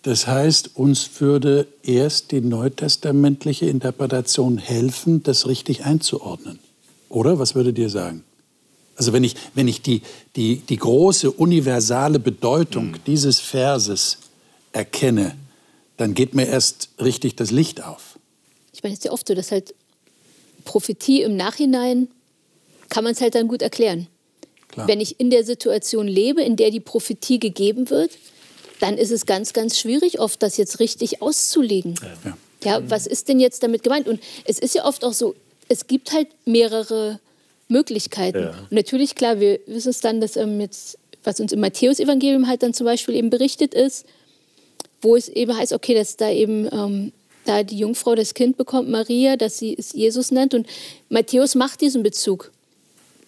Das heißt, uns würde erst die neutestamentliche Interpretation helfen, das richtig einzuordnen. Oder? Was würdet ihr sagen? Also wenn ich, wenn ich die, die, die große universale Bedeutung mhm. dieses Verses erkenne, dann geht mir erst richtig das Licht auf. Ich meine, es ist ja oft so, dass halt Prophetie im Nachhinein kann man es halt dann gut erklären. Klar. Wenn ich in der Situation lebe, in der die Prophetie gegeben wird, dann ist es ganz, ganz schwierig, oft das jetzt richtig auszulegen. Ja. ja, was ist denn jetzt damit gemeint? Und es ist ja oft auch so, es gibt halt mehrere Möglichkeiten. Ja. Und natürlich, klar, wir wissen es dann, dass ähm, jetzt, was uns im Matthäus-Evangelium halt dann zum Beispiel eben berichtet ist, wo es eben heißt, okay, dass da eben ähm, da die Jungfrau das Kind bekommt, Maria, dass sie es Jesus nennt. Und Matthäus macht diesen Bezug.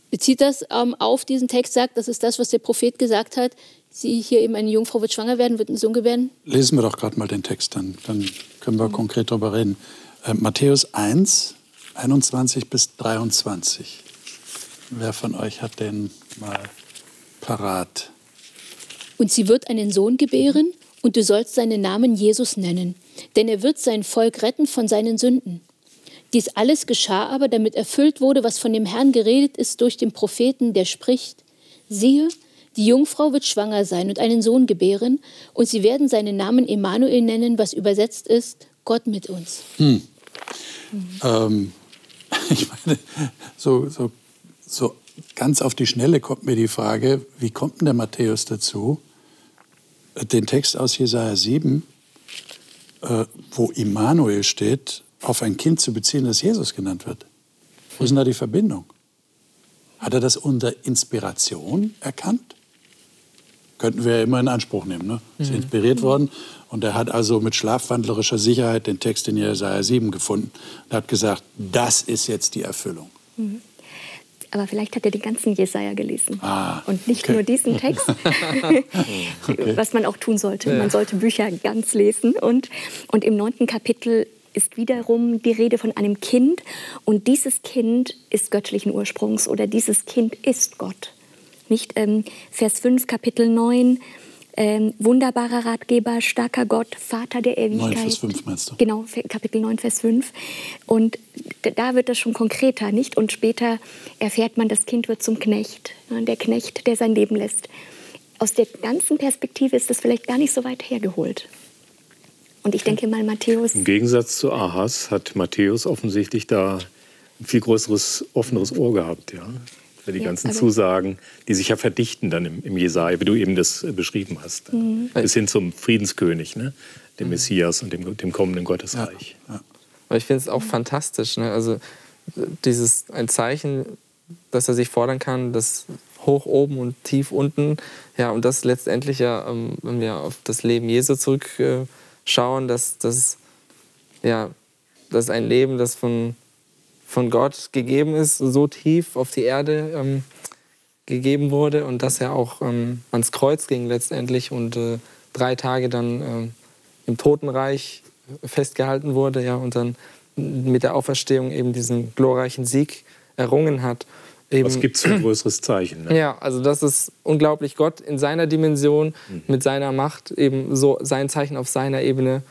Bezieht das ähm, auf diesen Text, sagt, das ist das, was der Prophet gesagt hat, sie hier eben eine Jungfrau wird schwanger werden, wird einen Sohn gebären? Lesen wir doch gerade mal den Text, dann, dann können wir mhm. konkret darüber reden. Äh, Matthäus 1, 21 bis 23. Wer von euch hat den mal parat? Und sie wird einen Sohn gebären, und du sollst seinen Namen Jesus nennen, denn er wird sein Volk retten von seinen Sünden. Dies alles geschah aber, damit erfüllt wurde, was von dem Herrn geredet ist durch den Propheten, der spricht, siehe, die Jungfrau wird schwanger sein und einen Sohn gebären, und sie werden seinen Namen Emanuel nennen, was übersetzt ist, Gott mit uns. Hm. Ähm, *laughs* ich meine, so, so, so ganz auf die Schnelle kommt mir die Frage, wie kommt denn der Matthäus dazu, den Text aus Jesaja 7, äh, wo Immanuel steht, auf ein Kind zu beziehen, das Jesus genannt wird? Wo ist denn da die Verbindung? Hat er das unter Inspiration erkannt? Könnten wir ja immer in Anspruch nehmen. Ne? Ist inspiriert worden und er hat also mit schlafwandlerischer Sicherheit den Text in Jesaja 7 gefunden und hat gesagt, das ist jetzt die Erfüllung. Aber vielleicht hat er den ganzen Jesaja gelesen Ah, und nicht okay. nur diesen Text, *laughs* *laughs* was man auch tun sollte. Man sollte Bücher ganz lesen. Und, und im neunten Kapitel ist wiederum die Rede von einem Kind. Und dieses Kind ist göttlichen Ursprungs oder dieses Kind ist Gott. Nicht ähm, Vers 5, Kapitel 9. Ähm, wunderbarer Ratgeber, starker Gott, Vater der Ewigkeit. 9 Vers 5 meinst du? Genau, Kapitel 9, Vers 5. Und da wird das schon konkreter, nicht? Und später erfährt man, das Kind wird zum Knecht. ne, Der Knecht, der sein Leben lässt. Aus der ganzen Perspektive ist das vielleicht gar nicht so weit hergeholt. Und ich denke mal, Matthäus, Im Gegensatz zu Ahas hat Matthäus offensichtlich da ein viel größeres, offeneres Ohr gehabt, ja. Für die Ja, ganzen Zusagen, die sich ja verdichten dann im, im Jesaja, wie du eben das äh, beschrieben hast. Mhm. Bis hin zum Friedenskönig, ne? dem Messias und dem, dem kommenden Gottesreich. Aber ich finde es auch fantastisch. Ne? Also äh, dieses ein Zeichen, dass er sich fordern kann, das hoch oben und tief unten. Ja, und das letztendlich ja, ähm, wenn wir auf das Leben Jesu zurückschauen, dass das ja, das ist ein Leben, das von, von Gott gegeben ist, so tief auf die Erde ähm, gegeben wurde und dass er auch ähm, ans Kreuz ging letztendlich und äh, drei Tage dann ähm, im Totenreich festgehalten wurde ja, und dann mit der Auferstehung eben diesen glorreichen Sieg errungen hat. Eben, Was gibt es für ein *clears throat* größeres Zeichen? Ne? ja, also das ist unglaublich. Gott in seiner Dimension, Mhm. mit seiner Macht eben so sein Zeichen auf seiner Ebene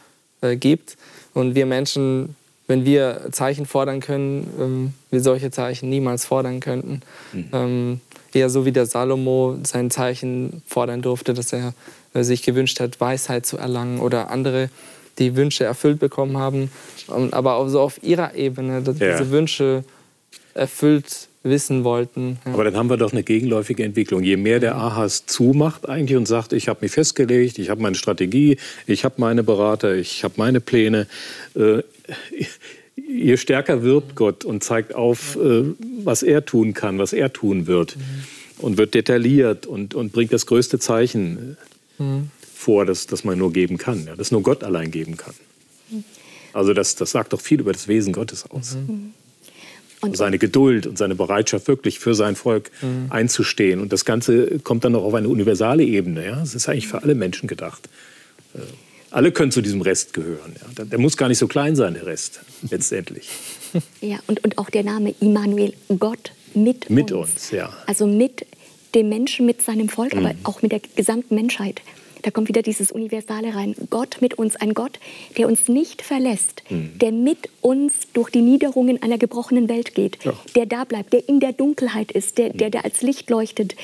äh, gibt. Und wir Menschen, wenn wir Zeichen fordern können, ähm, wir solche Zeichen niemals fordern könnten. Mhm. Ähm, eher so wie der Salomo sein Zeichen fordern durfte, dass er äh, sich gewünscht hat, Weisheit zu erlangen oder andere, die Wünsche erfüllt bekommen haben, aber auch so auf ihrer Ebene dass Ja. diese Wünsche erfüllt wissen wollten. Ja. Aber dann haben wir doch eine gegenläufige Entwicklung. Je mehr der Ahas zumacht eigentlich und sagt, ich habe mich festgelegt, ich habe meine Strategie, ich habe meine Berater, ich habe meine Pläne, äh, je stärker wird Gott und zeigt auf, äh, was er tun kann, was er tun wird und wird detailliert und, und bringt das größte Zeichen äh, vor, das, das man nur geben kann, ja, das nur Gott allein geben kann. Also das, das sagt doch viel über das Wesen Gottes aus und, seine Geduld und seine Bereitschaft, wirklich für sein Volk einzustehen. Und das Ganze kommt dann noch auf eine universale Ebene. Ja? Es ist eigentlich für alle Menschen gedacht. Äh, Alle können zu diesem Rest gehören. Ja? Der- muss gar nicht so klein sein, der Rest, letztendlich. *laughs* ja, und, und auch der Name Immanuel, Gott mit, Mit uns. uns, ja. Also mit dem Menschen, mit seinem Volk, aber auch mit der gesamten Menschheit. Da kommt wieder dieses Universale rein. Gott mit uns, ein Gott, der uns nicht verlässt, der mit uns durch die Niederungen einer gebrochenen Welt geht, Ja. der da bleibt, der in der Dunkelheit ist, der, der da als Licht leuchtet.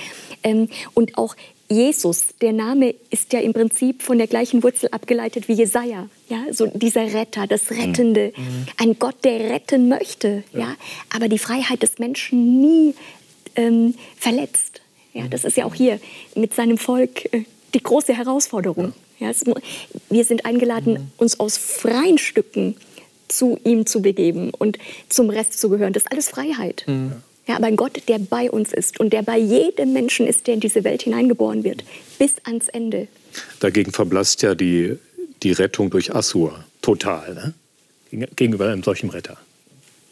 Ähm, und auch Jesus, der Name ist ja im Prinzip von der gleichen Wurzel abgeleitet wie Jesaja. Ja, so dieser Retter, das Rettende, ein Gott, der retten möchte. Ja. aber die Freiheit des Menschen nie ähm, verletzt. Ja, das ist ja auch hier mit seinem Volk äh, die große Herausforderung. Ja. mu- wir sind eingeladen, uns aus freien Stücken zu ihm zu begeben und zum Rest zu gehören. Das ist alles Freiheit. Ja, aber ein Gott, der bei uns ist und der bei jedem Menschen ist, der in diese Welt hineingeboren wird, bis ans Ende. Dagegen verblasst ja die, die Rettung durch Assur total ne? Gegen- gegenüber einem solchen Retter.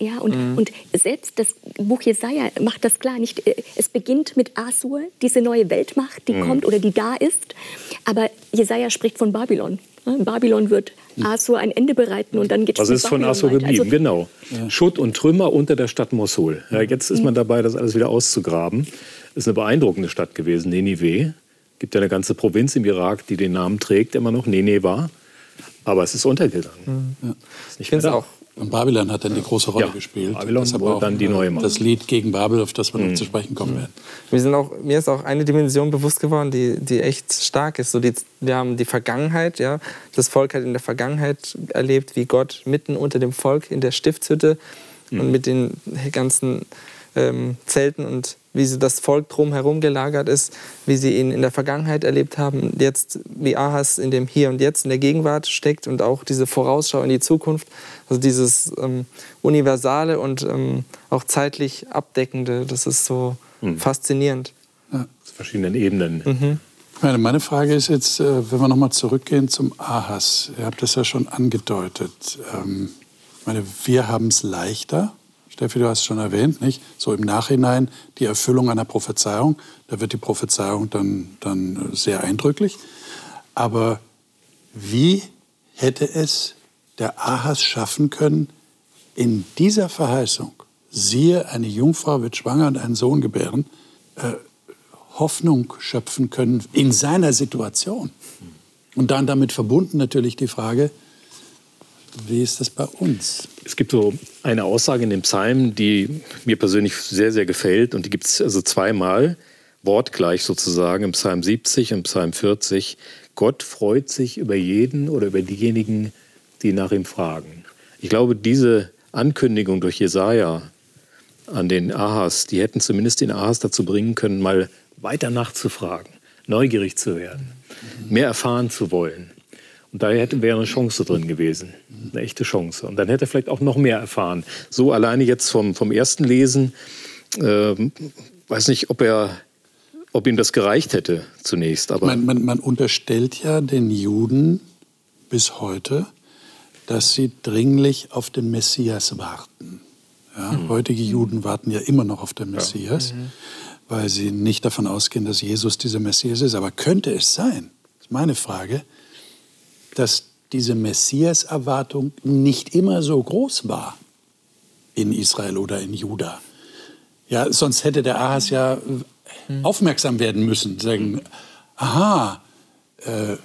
Ja, und, und selbst das Buch Jesaja macht das klar. Nicht, äh, es beginnt mit Assur, diese neue Weltmacht, die kommt oder die da ist. Aber Jesaja spricht von Babylon. Ja, Babylon wird Assur ein Ende bereiten und dann geht Was mit ist von Assur geblieben? Also, genau. Schutt und Trümmer unter der Stadt Mosul. Ja, jetzt ist man dabei, das alles wieder auszugraben. Ist eine beeindruckende Stadt gewesen, Ninive. Gibt ja eine ganze Provinz im Irak, die den Namen trägt, immer noch Nineveh. Aber es ist untergegangen. Ist Ich finde es auch Und Babylon hat dann die große Rolle Ja, gespielt. Babylon Deshalb wurde auch, dann die neue Macht. Das Lied gegen Babel, auf das wir noch zu sprechen kommen werden. Wir sind auch, mir ist auch eine Dimension bewusst geworden, die, die echt stark ist. So die, wir haben die Vergangenheit, ja. Das Volk hat in der Vergangenheit erlebt, wie Gott mitten unter dem Volk in der Stiftshütte und mit den ganzen ähm, Zelten und wie sie das Volk drumherum gelagert ist, wie sie ihn in der Vergangenheit erlebt haben, jetzt wie Ahas in dem Hier und Jetzt, in der Gegenwart steckt und auch diese Vorausschau in die Zukunft, also dieses ähm, universale und ähm, auch zeitlich abdeckende, das ist so mhm. faszinierend. Ja. Auf verschiedenen Ebenen. Mhm. Meine, meine Frage ist jetzt, äh, wenn wir nochmal zurückgehen zum Ahas. Ihr habt das ja schon angedeutet. Ähm, meine, wir haben es leichter. Steffi, du hast es schon erwähnt, nicht? So im Nachhinein die Erfüllung einer Prophezeiung. Da wird die Prophezeiung dann, dann sehr eindrücklich. Aber wie hätte es der Ahas schaffen können, in dieser Verheißung, siehe, eine Jungfrau wird schwanger und einen Sohn gebären, äh, Hoffnung schöpfen können in seiner Situation. Und dann damit verbunden natürlich die Frage, wie ist das bei uns? Es gibt so eine Aussage in dem Psalm, die mir persönlich sehr, sehr gefällt. Und die gibt es also zweimal, wortgleich sozusagen, im Psalm 70 und Psalm 40. Gott freut sich über jeden oder über diejenigen, die nach ihm fragen. Ich glaube, diese Ankündigung durch Jesaja an den Ahas, die hätten zumindest den Ahas dazu bringen können, mal weiter nachzufragen, neugierig zu werden, mehr erfahren zu wollen. Und da hätte, wäre eine Chance drin gewesen, eine echte Chance. Und dann hätte er vielleicht auch noch mehr erfahren. So alleine jetzt vom, vom ersten Lesen, äh, weiß nicht, ob er, ob ihm das gereicht hätte zunächst. Aber man, man, man unterstellt ja den Juden bis heute, dass sie dringlich auf den Messias warten. Ja, mhm. Heutige Juden warten ja immer noch auf den Messias. Ja. Mhm weil sie nicht davon ausgehen, dass Jesus dieser Messias ist. Aber könnte es sein, das ist meine Frage, dass diese Messias-Erwartung nicht immer so groß war in Israel oder in Juda? Ja, sonst hätte der Ahas ja hm. aufmerksam werden müssen, sagen, aha, äh,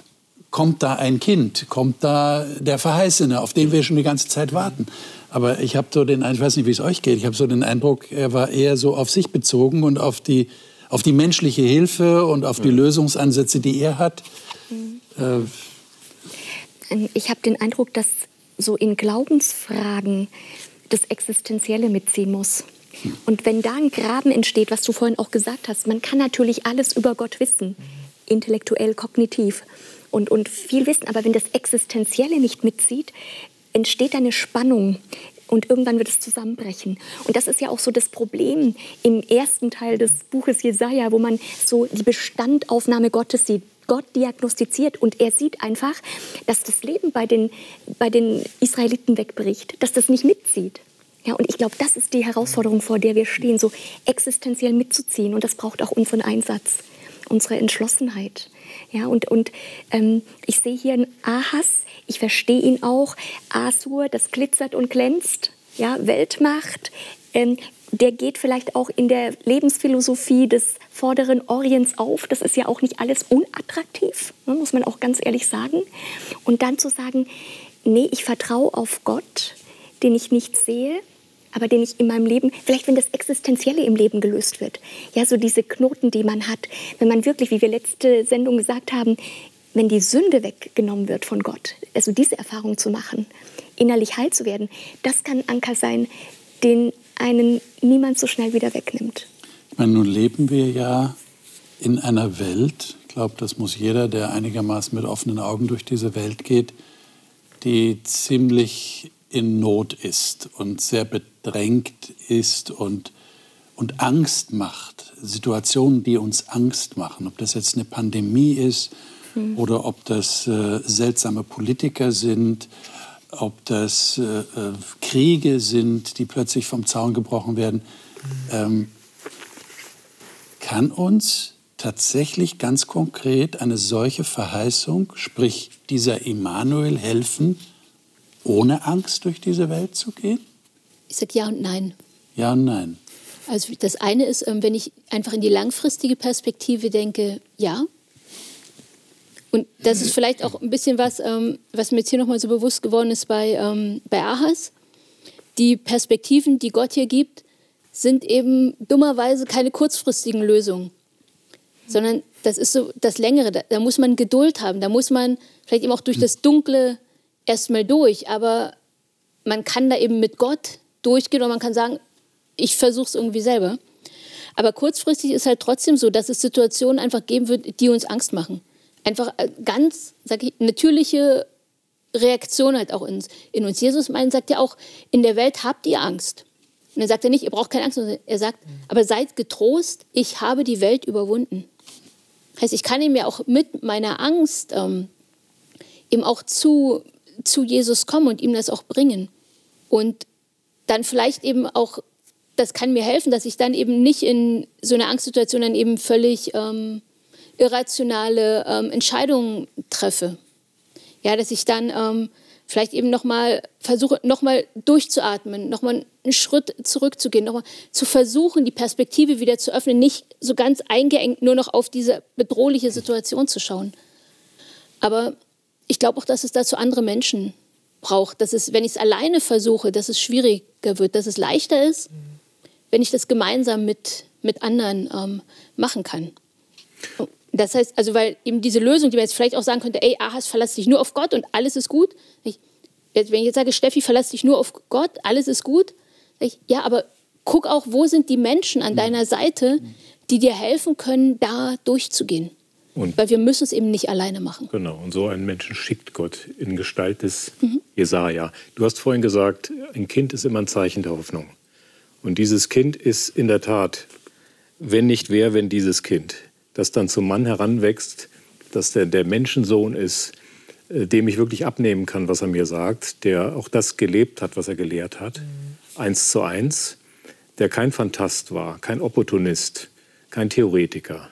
kommt da ein Kind, kommt da der Verheißene, auf den wir schon die ganze Zeit warten. Aber ich habe so den, ich weiß nicht, wie es euch geht, ich habe so den Eindruck, er war eher so auf sich bezogen und auf die, auf die menschliche Hilfe und auf die mhm. Lösungsansätze, die er hat. Mhm. Äh, ich habe den Eindruck, dass so in Glaubensfragen das Existenzielle mitziehen muss. Und wenn da ein Graben entsteht, was du vorhin auch gesagt hast, man kann natürlich alles über Gott wissen, intellektuell, kognitiv und, und viel wissen, aber wenn das Existenzielle nicht mitzieht, entsteht eine Spannung und irgendwann wird es zusammenbrechen. Und das ist ja auch so das Problem im ersten Teil des Buches Jesaja, wo man so die Bestandaufnahme Gottes sieht. Gott diagnostiziert und er sieht einfach, dass das Leben bei den, bei den Israeliten wegbricht, dass das nicht mitzieht. Ja, und ich glaube, das ist die Herausforderung, vor der wir stehen, so existenziell mitzuziehen. Und das braucht auch unseren Einsatz, unsere Entschlossenheit. Ja, und und ähm, ich sehe hier einen Ahas, ich verstehe ihn auch. Asur, das glitzert und glänzt, ja, Weltmacht. Ähm, der geht vielleicht auch in der Lebensphilosophie des vorderen Orients auf. Das ist ja auch nicht alles unattraktiv, ne, muss man auch ganz ehrlich sagen. Und dann zu sagen, nee, ich vertraue auf Gott, den ich nicht sehe, aber den ich in meinem Leben, vielleicht wenn das Existenzielle im Leben gelöst wird, ja, so diese Knoten, die man hat, wenn man wirklich, wie wir letzte Sendung gesagt haben, wenn die Sünde weggenommen wird von Gott, also diese Erfahrung zu machen, innerlich heil zu werden, das kann ein Anker sein, den einen niemand so schnell wieder wegnimmt. Ich meine, nun leben wir ja in einer Welt, ich glaube, das muss jeder, der einigermaßen mit offenen Augen durch diese Welt geht, die ziemlich in Not ist und sehr bedrängt ist und, und Angst macht. Situationen, die uns Angst machen. Ob das jetzt eine Pandemie ist mhm. oder ob das äh, seltsame Politiker sind, ob das äh, äh, Kriege sind, die plötzlich vom Zaun gebrochen werden. Ähm, kann uns tatsächlich ganz konkret eine solche Verheißung, sprich dieser Immanuel, helfen, ohne Angst durch diese Welt zu gehen? Ich sage ja und nein. Ja und nein. Also das eine ist, ähm, wenn ich einfach in die langfristige Perspektive denke, ja, und das ist vielleicht auch ein bisschen was, ähm, was mir jetzt hier nochmal so bewusst geworden ist bei, ähm, bei Ahas. Die Perspektiven, die Gott hier gibt, sind eben dummerweise keine kurzfristigen Lösungen, sondern das ist so das Längere. Da, da muss man Geduld haben, da muss man vielleicht eben auch durch das Dunkle erstmal durch, aber man kann da eben mit Gott durchgehen und man kann sagen, ich versuche es irgendwie selber. Aber kurzfristig ist halt trotzdem so, dass es Situationen einfach geben wird, die uns Angst machen. Einfach äh, ganz, sag ich, natürliche Reaktion halt auch in, in uns. Jesus meint, sagt ja auch, in der Welt habt ihr Angst. Und dann sagt er nicht, ihr braucht keine Angst, sondern er sagt, aber seid getrost, ich habe die Welt überwunden. Heißt, ich kann ihm ja auch mit meiner Angst ähm, eben auch zu, zu Jesus kommen und ihm das auch bringen. Und dann vielleicht eben auch, das kann mir helfen, dass ich dann eben nicht in so einer Angstsituation dann eben völlig ähm, irrationale ähm, Entscheidungen treffe. Ja, dass ich dann ähm, vielleicht eben nochmal versuche, nochmal durchzuatmen, nochmal einen Schritt zurückzugehen, nochmal zu versuchen, die Perspektive wieder zu öffnen, nicht so ganz eingeengt nur noch auf diese bedrohliche Situation zu schauen. Aber ich glaube auch, dass es dazu andere Menschen braucht. Dass es, wenn ich es alleine versuche, dass es schwieriger wird, dass es leichter ist, wenn ich das gemeinsam mit, mit anderen ähm, machen kann. Das heißt, also weil eben diese Lösung, die man jetzt vielleicht auch sagen könnte, ey, Ahas, verlass dich nur auf Gott und alles ist gut. Ich, wenn ich jetzt sage, Steffi, verlass dich nur auf Gott, alles ist gut, ich, ja, aber guck auch, wo sind die Menschen an deiner Seite, die dir helfen können, da durchzugehen. Und Weil wir müssen es eben nicht alleine machen. Genau, und so einen Menschen schickt Gott in Gestalt des mhm. Jesaja. Du hast vorhin gesagt, ein Kind ist immer ein Zeichen der Hoffnung. Und dieses Kind ist in der Tat, wenn nicht wer, wenn dieses Kind, das dann zum Mann heranwächst, dass der, der Menschensohn ist, äh, dem ich wirklich abnehmen kann, was er mir sagt, der auch das gelebt hat, was er gelehrt hat, mhm. eins zu eins, der kein Fantast war, kein Opportunist, kein Theoretiker,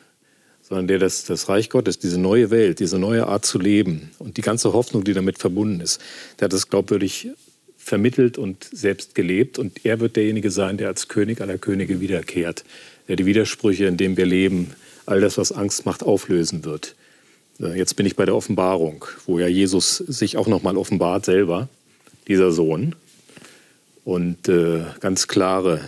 sondern der das, das Reich Gottes, diese neue Welt, diese neue Art zu leben und die ganze Hoffnung, die damit verbunden ist, der hat das glaubwürdig vermittelt und selbst gelebt. Und er wird derjenige sein, der als König aller Könige wiederkehrt, der die Widersprüche, in denen wir leben, all das, was Angst macht, auflösen wird. Jetzt bin ich bei der Offenbarung, wo ja Jesus sich auch nochmal offenbart selber, dieser Sohn, und äh, ganz klare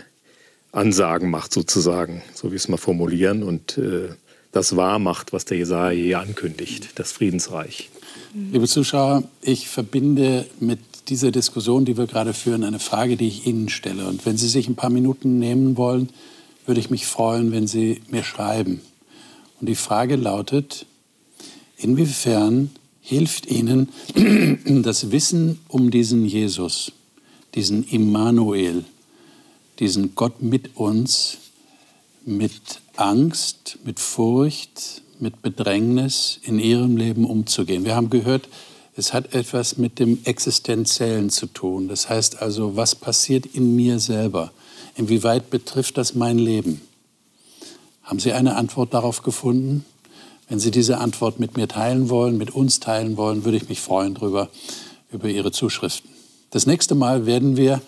Ansagen macht sozusagen, so wie es mal formulieren. Und äh, das wahr macht, was der Jesaja hier ankündigt, das Friedensreich. Liebe Zuschauer, ich verbinde mit dieser Diskussion, die wir gerade führen, eine Frage, die ich Ihnen stelle. Und wenn Sie sich ein paar Minuten nehmen wollen, würde ich mich freuen, wenn Sie mir schreiben. Und die Frage lautet, inwiefern hilft Ihnen *clears throat* das Wissen um diesen Jesus, diesen Immanuel, diesen Gott mit uns, mit Angst, mit Furcht, mit Bedrängnis in ihrem Leben umzugehen. Wir haben gehört, es hat etwas mit dem Existenziellen zu tun. Das heißt also, was passiert in mir selber? Inwieweit betrifft das mein Leben? Haben Sie eine Antwort darauf gefunden? Wenn Sie diese Antwort mit mir teilen wollen, mit uns teilen wollen, würde ich mich freuen darüber, über Ihre Zuschriften. Das nächste Mal werden wir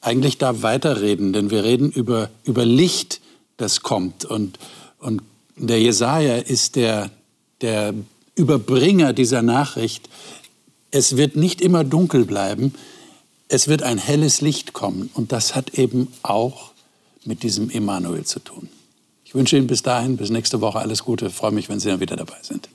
eigentlich da weiterreden, denn wir reden über, über Licht, das kommt. Und, und der Jesaja ist der, der Überbringer dieser Nachricht. Es wird nicht immer dunkel bleiben, es wird ein helles Licht kommen. Und das hat eben auch mit diesem Emanuel zu tun. Ich wünsche Ihnen bis dahin, bis nächste Woche alles Gute. Ich freue mich, wenn Sie dann wieder dabei sind.